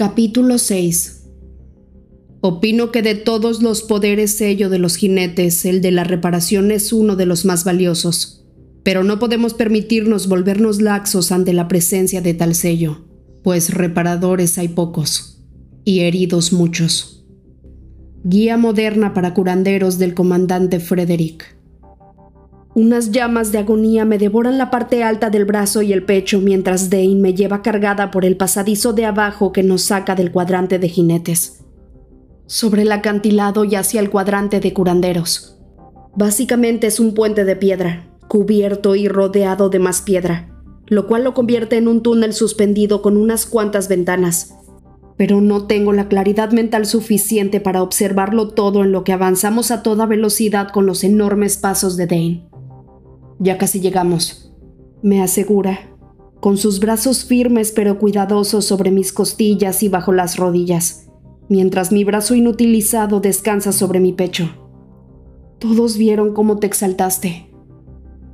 Capítulo 6 Opino que de todos los poderes sello de los jinetes, el de la reparación es uno de los más valiosos, pero no podemos permitirnos volvernos laxos ante la presencia de tal sello, pues reparadores hay pocos y heridos muchos. Guía moderna para curanderos del comandante Frederick. Unas llamas de agonía me devoran la parte alta del brazo y el pecho mientras Dane me lleva cargada por el pasadizo de abajo que nos saca del cuadrante de jinetes. Sobre el acantilado y hacia el cuadrante de curanderos. Básicamente es un puente de piedra, cubierto y rodeado de más piedra, lo cual lo convierte en un túnel suspendido con unas cuantas ventanas. Pero no tengo la claridad mental suficiente para observarlo todo en lo que avanzamos a toda velocidad con los enormes pasos de Dane. Ya casi llegamos, me asegura, con sus brazos firmes pero cuidadosos sobre mis costillas y bajo las rodillas, mientras mi brazo inutilizado descansa sobre mi pecho. Todos vieron cómo te exaltaste.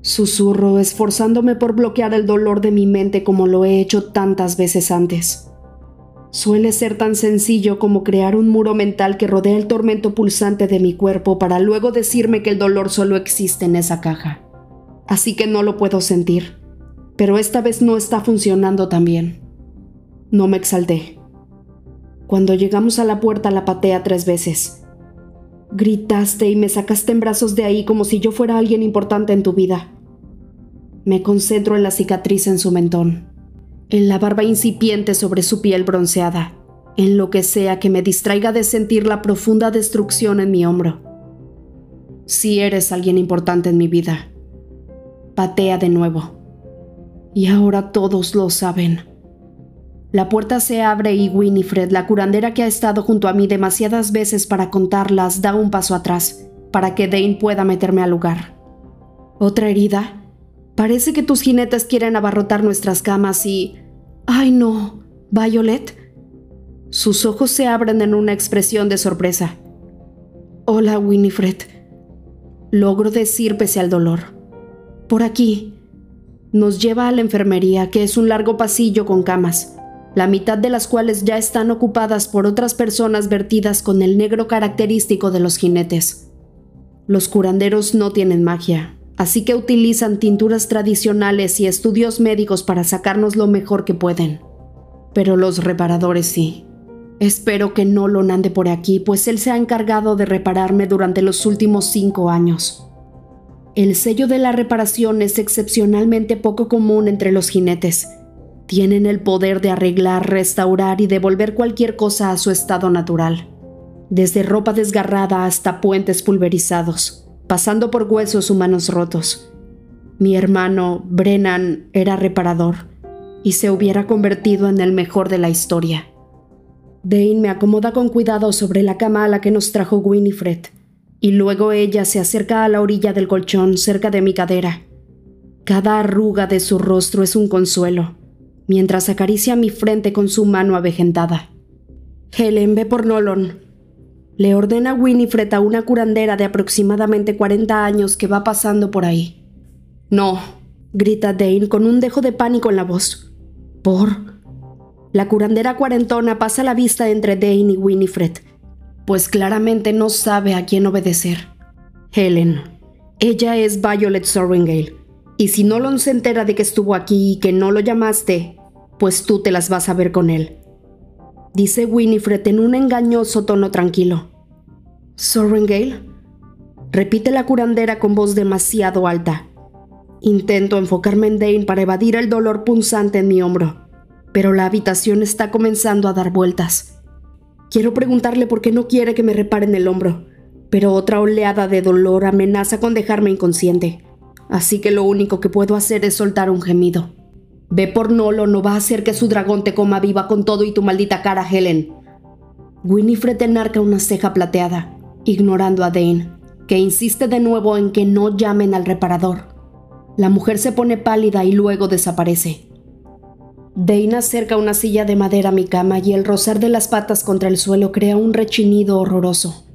Susurro, esforzándome por bloquear el dolor de mi mente como lo he hecho tantas veces antes. Suele ser tan sencillo como crear un muro mental que rodea el tormento pulsante de mi cuerpo para luego decirme que el dolor solo existe en esa caja así que no lo puedo sentir. Pero esta vez no está funcionando tan bien. No me exalté. Cuando llegamos a la puerta la patea tres veces. Gritaste y me sacaste en brazos de ahí como si yo fuera alguien importante en tu vida. Me concentro en la cicatriz en su mentón, en la barba incipiente sobre su piel bronceada, en lo que sea que me distraiga de sentir la profunda destrucción en mi hombro. Si eres alguien importante en mi vida, patea de nuevo. Y ahora todos lo saben. La puerta se abre y Winifred, la curandera que ha estado junto a mí demasiadas veces para contarlas, da un paso atrás, para que Dane pueda meterme al lugar. ¿Otra herida? Parece que tus jinetes quieren abarrotar nuestras camas y... ¡Ay no! ¿Violet? Sus ojos se abren en una expresión de sorpresa. Hola, Winifred. Logro decir pese al dolor. Por aquí. Nos lleva a la enfermería, que es un largo pasillo con camas, la mitad de las cuales ya están ocupadas por otras personas vertidas con el negro característico de los jinetes. Los curanderos no tienen magia, así que utilizan tinturas tradicionales y estudios médicos para sacarnos lo mejor que pueden. Pero los reparadores sí. Espero que no lo ande por aquí, pues él se ha encargado de repararme durante los últimos cinco años. El sello de la reparación es excepcionalmente poco común entre los jinetes. Tienen el poder de arreglar, restaurar y devolver cualquier cosa a su estado natural. Desde ropa desgarrada hasta puentes pulverizados, pasando por huesos humanos rotos. Mi hermano, Brennan, era reparador y se hubiera convertido en el mejor de la historia. Dane me acomoda con cuidado sobre la cama a la que nos trajo Winifred y luego ella se acerca a la orilla del colchón cerca de mi cadera. Cada arruga de su rostro es un consuelo, mientras acaricia mi frente con su mano avejentada. Helen, ve por Nolon. Le ordena Winifred a una curandera de aproximadamente 40 años que va pasando por ahí. No, grita Dane con un dejo de pánico en la voz. ¿Por? La curandera cuarentona pasa la vista entre Dane y Winifred pues claramente no sabe a quién obedecer. Helen. Ella es Violet Sorringale. Y si Nolan se entera de que estuvo aquí y que no lo llamaste, pues tú te las vas a ver con él. Dice Winifred en un engañoso tono tranquilo. ¿Sorringale? Repite la curandera con voz demasiado alta. Intento enfocarme en Dane para evadir el dolor punzante en mi hombro, pero la habitación está comenzando a dar vueltas. Quiero preguntarle por qué no quiere que me reparen el hombro, pero otra oleada de dolor amenaza con dejarme inconsciente. Así que lo único que puedo hacer es soltar un gemido. Ve por Nolo, no va a hacer que su dragón te coma viva con todo y tu maldita cara, Helen. Winifred enarca una ceja plateada, ignorando a Dane, que insiste de nuevo en que no llamen al reparador. La mujer se pone pálida y luego desaparece. Dana acerca una silla de madera a mi cama y el rozar de las patas contra el suelo crea un rechinido horroroso.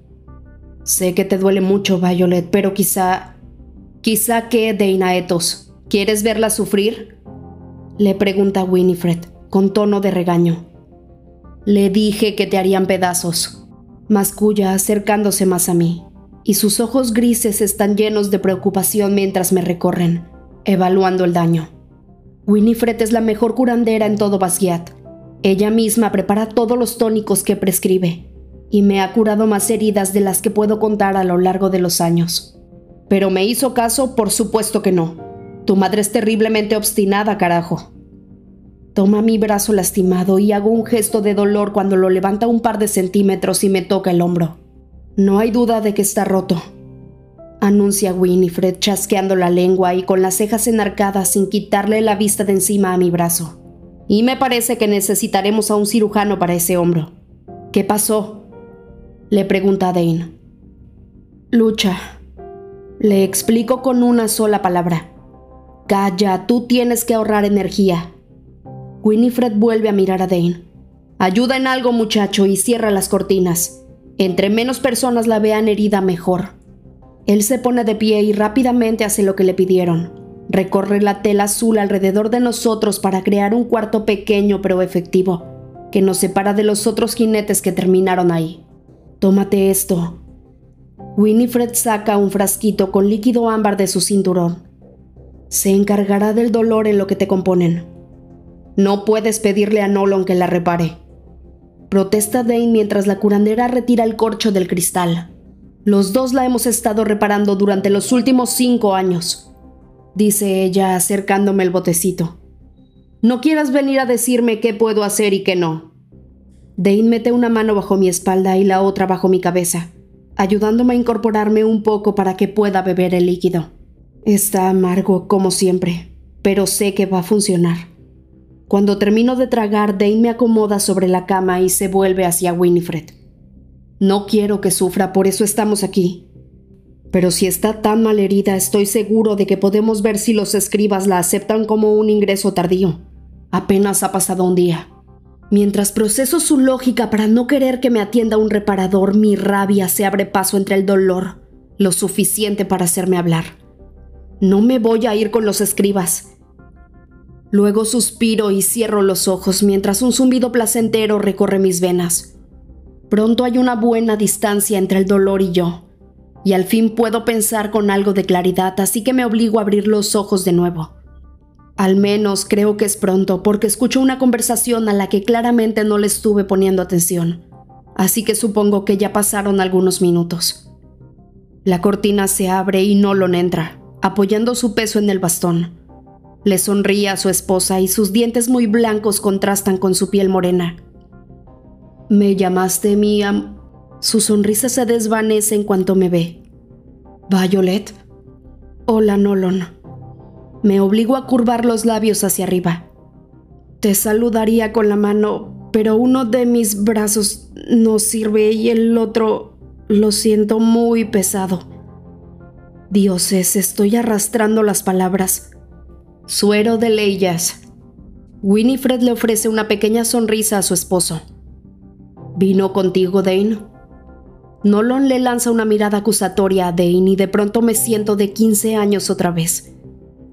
Sé que te duele mucho, Violet, pero quizá... Quizá que, Dana Etos, ¿quieres verla sufrir? Le pregunta Winifred, con tono de regaño. Le dije que te harían pedazos. Masculla acercándose más a mí, y sus ojos grises están llenos de preocupación mientras me recorren, evaluando el daño. Winifred es la mejor curandera en todo Basquiat. Ella misma prepara todos los tónicos que prescribe, y me ha curado más heridas de las que puedo contar a lo largo de los años. Pero me hizo caso, por supuesto que no. Tu madre es terriblemente obstinada, carajo. Toma mi brazo lastimado y hago un gesto de dolor cuando lo levanta un par de centímetros y me toca el hombro. No hay duda de que está roto, anuncia Winifred chasqueando la lengua y con las cejas enarcadas sin quitarle la vista de encima a mi brazo. Y me parece que necesitaremos a un cirujano para ese hombro. ¿Qué pasó? Le pregunta a Dane. Lucha. Le explico con una sola palabra. Calla, tú tienes que ahorrar energía. Winifred vuelve a mirar a Dane. Ayuda en algo, muchacho, y cierra las cortinas. Entre menos personas la vean herida, mejor. Él se pone de pie y rápidamente hace lo que le pidieron. Recorre la tela azul alrededor de nosotros para crear un cuarto pequeño pero efectivo, que nos separa de los otros jinetes que terminaron ahí. Tómate esto. Winifred saca un frasquito con líquido ámbar de su cinturón. Se encargará del dolor en lo que te componen. No puedes pedirle a Nolan que la repare. Protesta Dane mientras la curandera retira el corcho del cristal. Los dos la hemos estado reparando durante los últimos cinco años, dice ella acercándome el botecito. No quieras venir a decirme qué puedo hacer y qué no. Dane mete una mano bajo mi espalda y la otra bajo mi cabeza, ayudándome a incorporarme un poco para que pueda beber el líquido. Está amargo como siempre, pero sé que va a funcionar. Cuando termino de tragar, Dane me acomoda sobre la cama y se vuelve hacia Winifred. No quiero que sufra, por eso estamos aquí. Pero si está tan mal herida, estoy seguro de que podemos ver si los escribas la aceptan como un ingreso tardío. Apenas ha pasado un día. Mientras proceso su lógica para no querer que me atienda un reparador, mi rabia se abre paso entre el dolor, lo suficiente para hacerme hablar. No me voy a ir con los escribas. Luego suspiro y cierro los ojos mientras un zumbido placentero recorre mis venas. Pronto hay una buena distancia entre el dolor y yo, y al fin puedo pensar con algo de claridad, así que me obligo a abrir los ojos de nuevo. Al menos creo que es pronto, porque escucho una conversación a la que claramente no le estuve poniendo atención, así que supongo que ya pasaron algunos minutos. La cortina se abre y Nolon entra, apoyando su peso en el bastón. Le sonríe a su esposa y sus dientes muy blancos contrastan con su piel morena. Me llamaste mía. Su sonrisa se desvanece en cuanto me ve. Violet. Hola, Nolon. Me obligo a curvar los labios hacia arriba. Te saludaría con la mano, pero uno de mis brazos no sirve y el otro lo siento muy pesado. Dioses, estoy arrastrando las palabras. Suero de Leyas. Winifred le ofrece una pequeña sonrisa a su esposo. ¿Vino contigo, Dane? Nolan le lanza una mirada acusatoria a Dane y de pronto me siento de 15 años otra vez,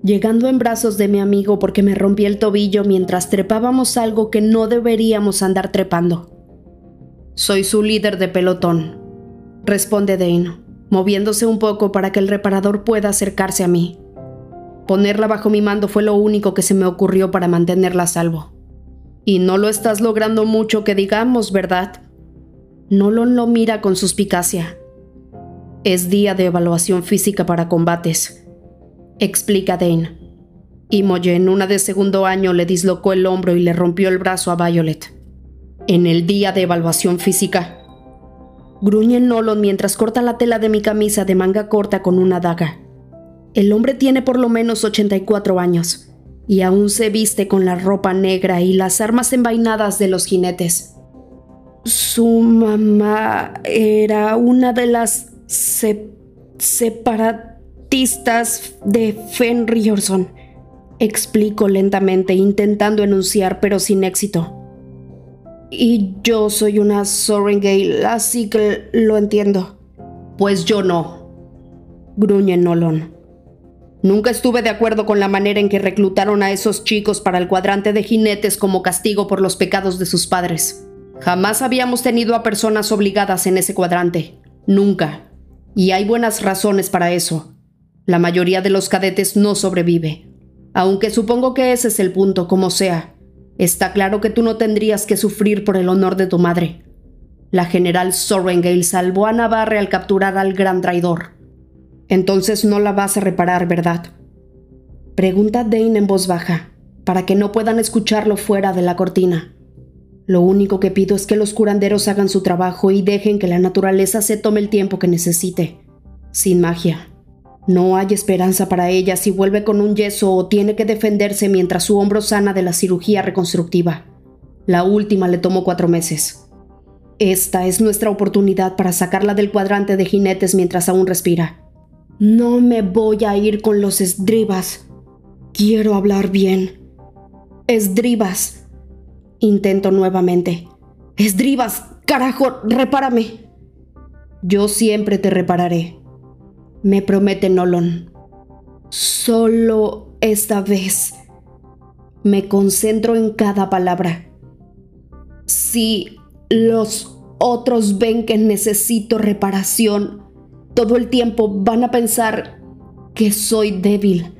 llegando en brazos de mi amigo porque me rompí el tobillo mientras trepábamos algo que no deberíamos andar trepando. Soy su líder de pelotón, responde Dane, moviéndose un poco para que el reparador pueda acercarse a mí. Ponerla bajo mi mando fue lo único que se me ocurrió para mantenerla a salvo. Y no lo estás logrando mucho que digamos, ¿verdad? Nolan lo mira con suspicacia. Es día de evaluación física para combates, explica Dane. Imogen, una de segundo año, le dislocó el hombro y le rompió el brazo a Violet. En el día de evaluación física. Gruñe Nolan mientras corta la tela de mi camisa de manga corta con una daga. El hombre tiene por lo menos 84 años y aún se viste con la ropa negra y las armas envainadas de los jinetes. Su mamá era una de las separatistas de Fenriorson, explico lentamente, intentando enunciar, pero sin éxito. Y yo soy una Sorengale, así que lo entiendo. Pues yo no, gruñe Nolon. Nunca estuve de acuerdo con la manera en que reclutaron a esos chicos para el cuadrante de jinetes como castigo por los pecados de sus padres. Jamás habíamos tenido a personas obligadas en ese cuadrante. Nunca. Y hay buenas razones para eso. La mayoría de los cadetes no sobrevive. Aunque supongo que ese es el punto, como sea. Está claro que tú no tendrías que sufrir por el honor de tu madre. La general Sorrengale salvó a Navarre al capturar al gran traidor. Entonces no la vas a reparar, ¿verdad? Pregunta Dane en voz baja, para que no puedan escucharlo fuera de la cortina. Lo único que pido es que los curanderos hagan su trabajo y dejen que la naturaleza se tome el tiempo que necesite, sin magia. No hay esperanza para ella si vuelve con un yeso o tiene que defenderse mientras su hombro sana de la cirugía reconstructiva. La última le tomó cuatro meses. Esta es nuestra oportunidad para sacarla del cuadrante de jinetes mientras aún respira. No me voy a ir con los esdribas. Quiero hablar bien. Esdribas. Intento nuevamente. Esdribas, carajo, repárame. Yo siempre te repararé me promete Nolon. Solo esta vez. Me concentro en cada palabra. Si los otros ven que necesito reparación, todo el tiempo van a pensar que soy débil.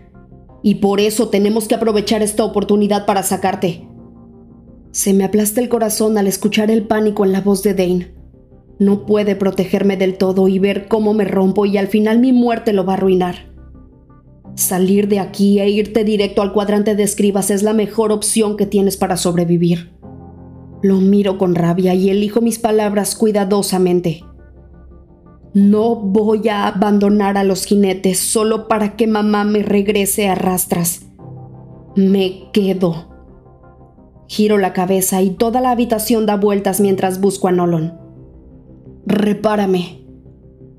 Y por eso tenemos que aprovechar esta oportunidad para sacarte. Se me aplasta el corazón al escuchar el pánico en la voz de Dane. No puede protegerme del todo y ver cómo me rompo y al final mi muerte lo va a arruinar. Salir de aquí e irte directo al cuadrante de escribas es la mejor opción que tienes para sobrevivir. Lo miro con rabia y elijo mis palabras cuidadosamente. No voy a abandonar a los jinetes solo para que mamá me regrese a rastras. Me quedo. Giro la cabeza y toda la habitación da vueltas mientras busco a Nolon. Repárame.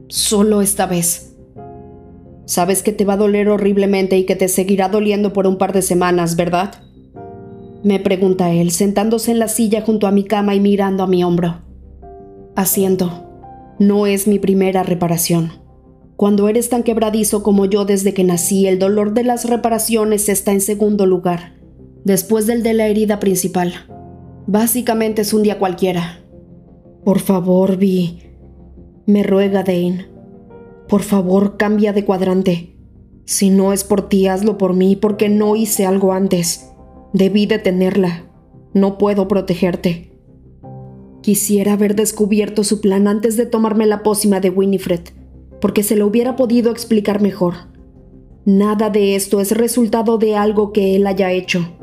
Solo esta vez. Sabes que te va a doler horriblemente y que te seguirá doliendo por un par de semanas, ¿verdad? Me pregunta él, sentándose en la silla junto a mi cama y mirando a mi hombro. Asiento. No es mi primera reparación. Cuando eres tan quebradizo como yo desde que nací, el dolor de las reparaciones está en segundo lugar, después del de la herida principal. Básicamente es un día cualquiera, por favor, Vi. Me ruega Dane. Por favor, cambia de cuadrante. Si no es por ti, hazlo por mí, porque no hice algo antes. Debí detenerla. No puedo protegerte. Quisiera haber descubierto su plan antes de tomarme la pócima de Winifred, porque se lo hubiera podido explicar mejor. Nada de esto es resultado de algo que él haya hecho,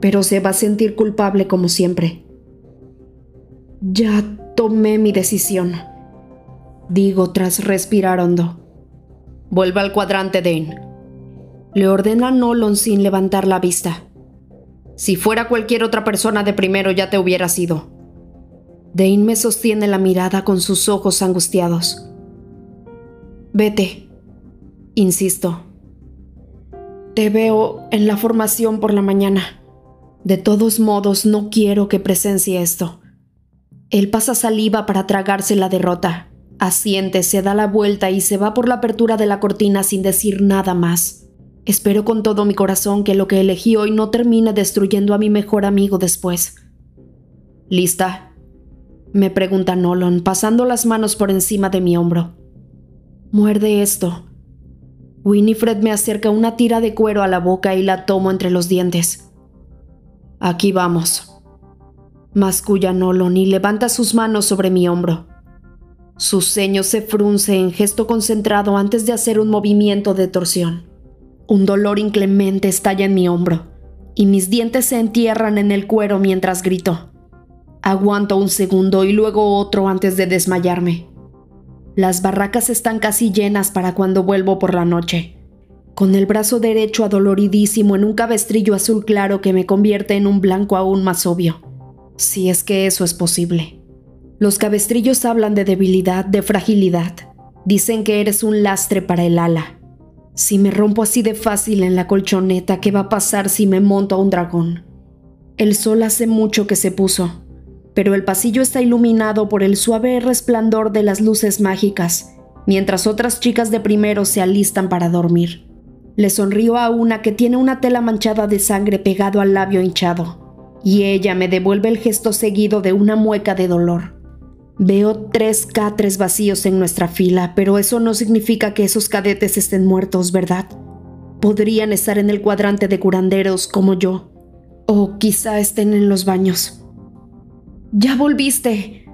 pero se va a sentir culpable como siempre. Ya tomé mi decisión. Digo tras respirar hondo. Vuelva al cuadrante, Dane. Le ordena Nolan sin levantar la vista. Si fuera cualquier otra persona de primero ya te hubiera sido. Dane me sostiene la mirada con sus ojos angustiados. Vete, insisto. Te veo en la formación por la mañana. De todos modos, no quiero que presencie esto. Él pasa saliva para tragarse la derrota. Asiente, se da la vuelta y se va por la apertura de la cortina sin decir nada más. Espero con todo mi corazón que lo que elegí hoy no termine destruyendo a mi mejor amigo después. ¿Lista? Me pregunta Nolan, pasando las manos por encima de mi hombro. Muerde esto. Winifred me acerca una tira de cuero a la boca y la tomo entre los dientes. Aquí vamos masculla Nolon y levanta sus manos sobre mi hombro. Su ceño se frunce en gesto concentrado antes de hacer un movimiento de torsión. Un dolor inclemente estalla en mi hombro y mis dientes se entierran en el cuero mientras grito. Aguanto un segundo y luego otro antes de desmayarme. Las barracas están casi llenas para cuando vuelvo por la noche, con el brazo derecho adoloridísimo en un cabestrillo azul claro que me convierte en un blanco aún más obvio si es que eso es posible. Los cabestrillos hablan de debilidad, de fragilidad. Dicen que eres un lastre para el ala. Si me rompo así de fácil en la colchoneta, ¿qué va a pasar si me monto a un dragón? El sol hace mucho que se puso, pero el pasillo está iluminado por el suave resplandor de las luces mágicas, mientras otras chicas de primero se alistan para dormir. Le sonrío a una que tiene una tela manchada de sangre pegado al labio hinchado. y ella me devuelve el gesto seguido de una mueca de dolor. Veo tres catres vacíos en nuestra fila, pero eso no significa que esos cadetes estén muertos, ¿verdad? Podrían estar en el cuadrante de curanderos como yo, o quizá estén en los baños. ¡Ya volviste!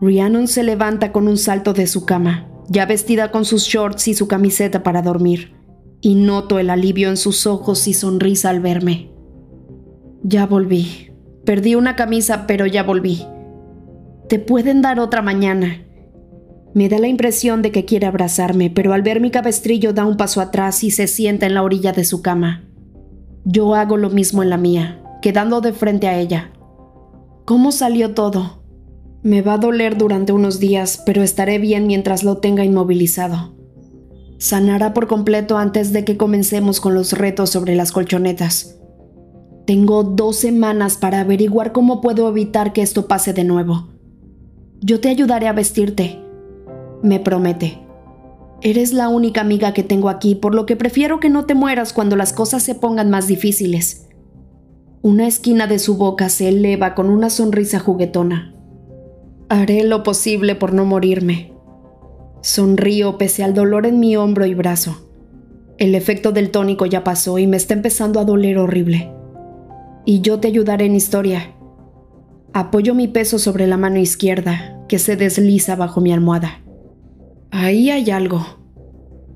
Rhiannon se levanta con un salto de su cama, ya vestida con sus shorts y su camiseta para dormir, y noto el alivio en sus ojos y sonrisa al verme. Ya volví. Perdí una camisa, pero ya volví. Te pueden dar otra mañana. Me da la impresión de que quiere abrazarme, pero al ver mi cabestrillo da un paso atrás y se sienta en la orilla de su cama. Yo hago lo mismo en la mía, quedando de frente a ella. ¿Cómo salió todo? Me va a doler durante unos días, pero estaré bien mientras lo tenga inmovilizado. Sanará por completo antes de que comencemos con los retos sobre las colchonetas. Tengo dos semanas para averiguar cómo puedo evitar que esto pase de nuevo. Yo te ayudaré a vestirte. Me promete. Eres la única amiga que tengo aquí, por lo que prefiero que no te mueras cuando las cosas se pongan más difíciles. Una esquina de su boca se eleva con una sonrisa juguetona. Haré lo posible por no morirme. Sonrío pese al dolor en mi hombro y brazo. El efecto del tónico ya pasó y me está empezando a doler horrible. Y yo te ayudaré en historia. Apoyo mi peso sobre la mano izquierda, que se desliza bajo mi almohada. Ahí hay algo.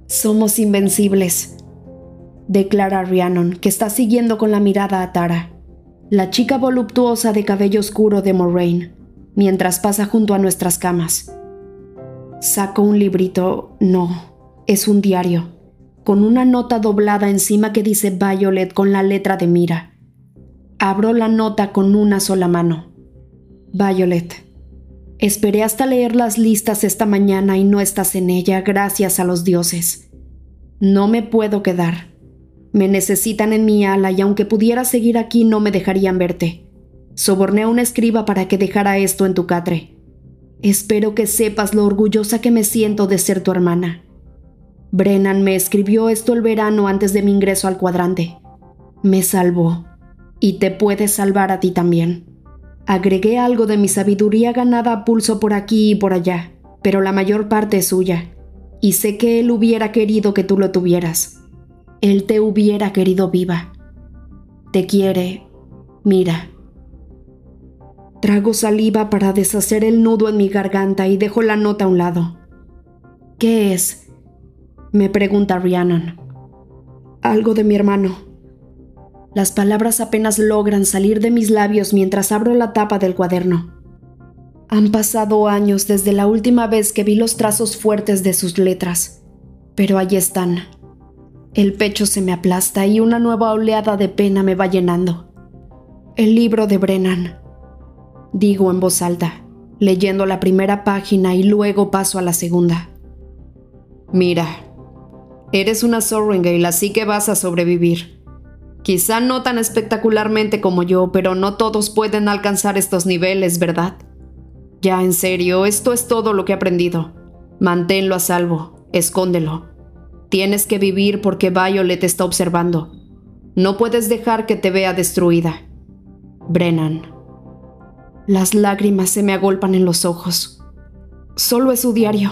Somos invencibles, declara Rhiannon, que está siguiendo con la mirada a Tara, la chica voluptuosa de cabello oscuro de Moraine, mientras pasa junto a nuestras camas. Saco un librito, no, es un diario, con una nota doblada encima que dice Violet con la letra de Mira. Abro la nota con una sola mano. Violet. Esperé hasta leer las listas esta mañana y no estás en ella, gracias a los dioses. No me puedo quedar. Me necesitan en mi ala y aunque pudiera seguir aquí no me dejarían verte. Soborné a un escriba para que dejara esto en tu catre. Espero que sepas lo orgullosa que me siento de ser tu hermana. Brennan me escribió esto el verano antes de mi ingreso al cuadrante. Me salvó. Y te puedes salvar a ti también. Agregué algo de mi sabiduría ganada a pulso por aquí y por allá, pero la mayor parte es suya. Y sé que él hubiera querido que tú lo tuvieras. Él te hubiera querido viva. Te quiere. Mira. Trago saliva para deshacer el nudo en mi garganta y dejo la nota a un lado. ¿Qué es? Me pregunta Rhiannon. Algo de mi hermano. Las palabras apenas logran salir de mis labios mientras abro la tapa del cuaderno. Han pasado años desde la última vez que vi los trazos fuertes de sus letras, pero allí están. El pecho se me aplasta y una nueva oleada de pena me va llenando. El libro de Brennan. Digo en voz alta, leyendo la primera página y luego paso a la segunda. Mira, eres una Sorringale, así que vas a sobrevivir. Quizá no tan espectacularmente como yo, pero no todos pueden alcanzar estos niveles, ¿verdad? Ya, en serio, esto es todo lo que he aprendido. Manténlo a salvo, escóndelo. Tienes que vivir porque Violet está observando. No puedes dejar que te vea destruida. Brennan. Las lágrimas se me agolpan en los ojos. Solo es su diario.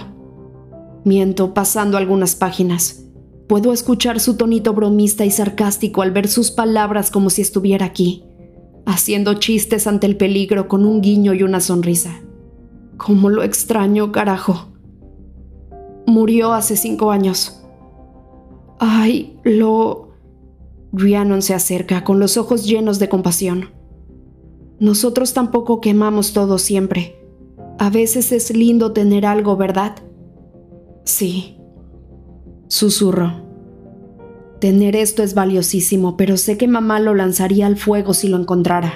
Miento pasando algunas páginas. Puedo escuchar su tonito bromista y sarcástico al ver sus palabras como si estuviera aquí, haciendo chistes ante el peligro con un guiño y una sonrisa. ¿Cómo lo extraño, carajo? Murió hace cinco años. Ay, lo... Rhiannon se acerca con los ojos llenos de compasión. Nosotros tampoco quemamos todo siempre. A veces es lindo tener algo, ¿verdad? Sí, Susurro. Tener esto es valiosísimo, pero sé que mamá lo lanzaría al fuego si lo encontrara.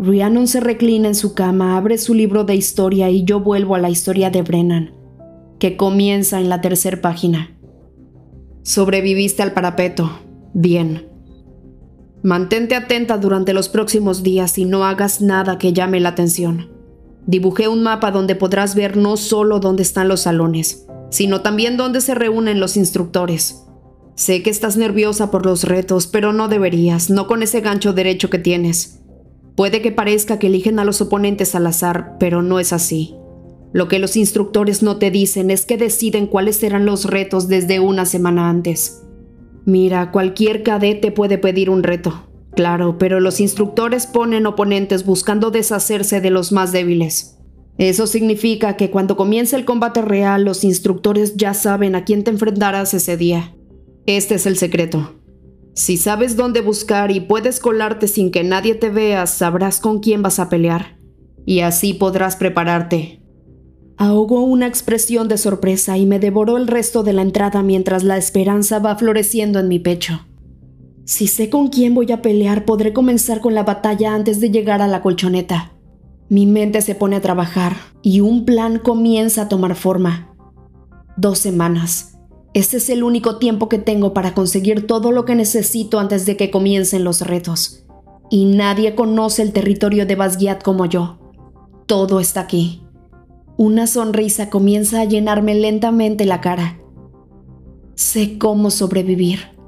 Rhiannon se reclina en su cama, abre su libro de historia y yo vuelvo a la historia de Brennan, que comienza en la tercera página. Sobreviviste al parapeto. Bien. Mantente atenta durante los próximos días y no hagas nada que llame la atención. Dibujé un mapa donde podrás ver no solo dónde están los salones, sino también dónde se reúnen los instructores. Sé que estás nerviosa por los retos, pero no deberías, no con ese gancho derecho que tienes. Puede que parezca que eligen a los oponentes al azar, pero no es así. Lo que los instructores no te dicen es que deciden cuáles serán los retos desde una semana antes. Mira, cualquier cadete puede pedir un reto, claro, pero los instructores ponen oponentes buscando deshacerse de los más débiles. Eso significa que cuando comience el combate real, los instructores ya saben a quién te enfrentarás ese día. Este es el secreto. Si sabes dónde buscar y puedes colarte sin que nadie te vea, sabrás con quién vas a pelear. Y así podrás prepararte, Ahogó una expresión de sorpresa y me devoró el resto de la entrada mientras la esperanza va floreciendo en mi pecho. Si sé con quién voy a pelear, podré comenzar con la batalla antes de llegar a la colchoneta. Mi mente se pone a trabajar y un plan comienza a tomar forma. Dos semanas. Ese es el único tiempo que tengo para conseguir todo lo que necesito antes de que comiencen los retos. Y nadie conoce el territorio de Basgiat como yo. Todo está aquí. Una sonrisa comienza a llenarme lentamente la cara. Sé cómo sobrevivir.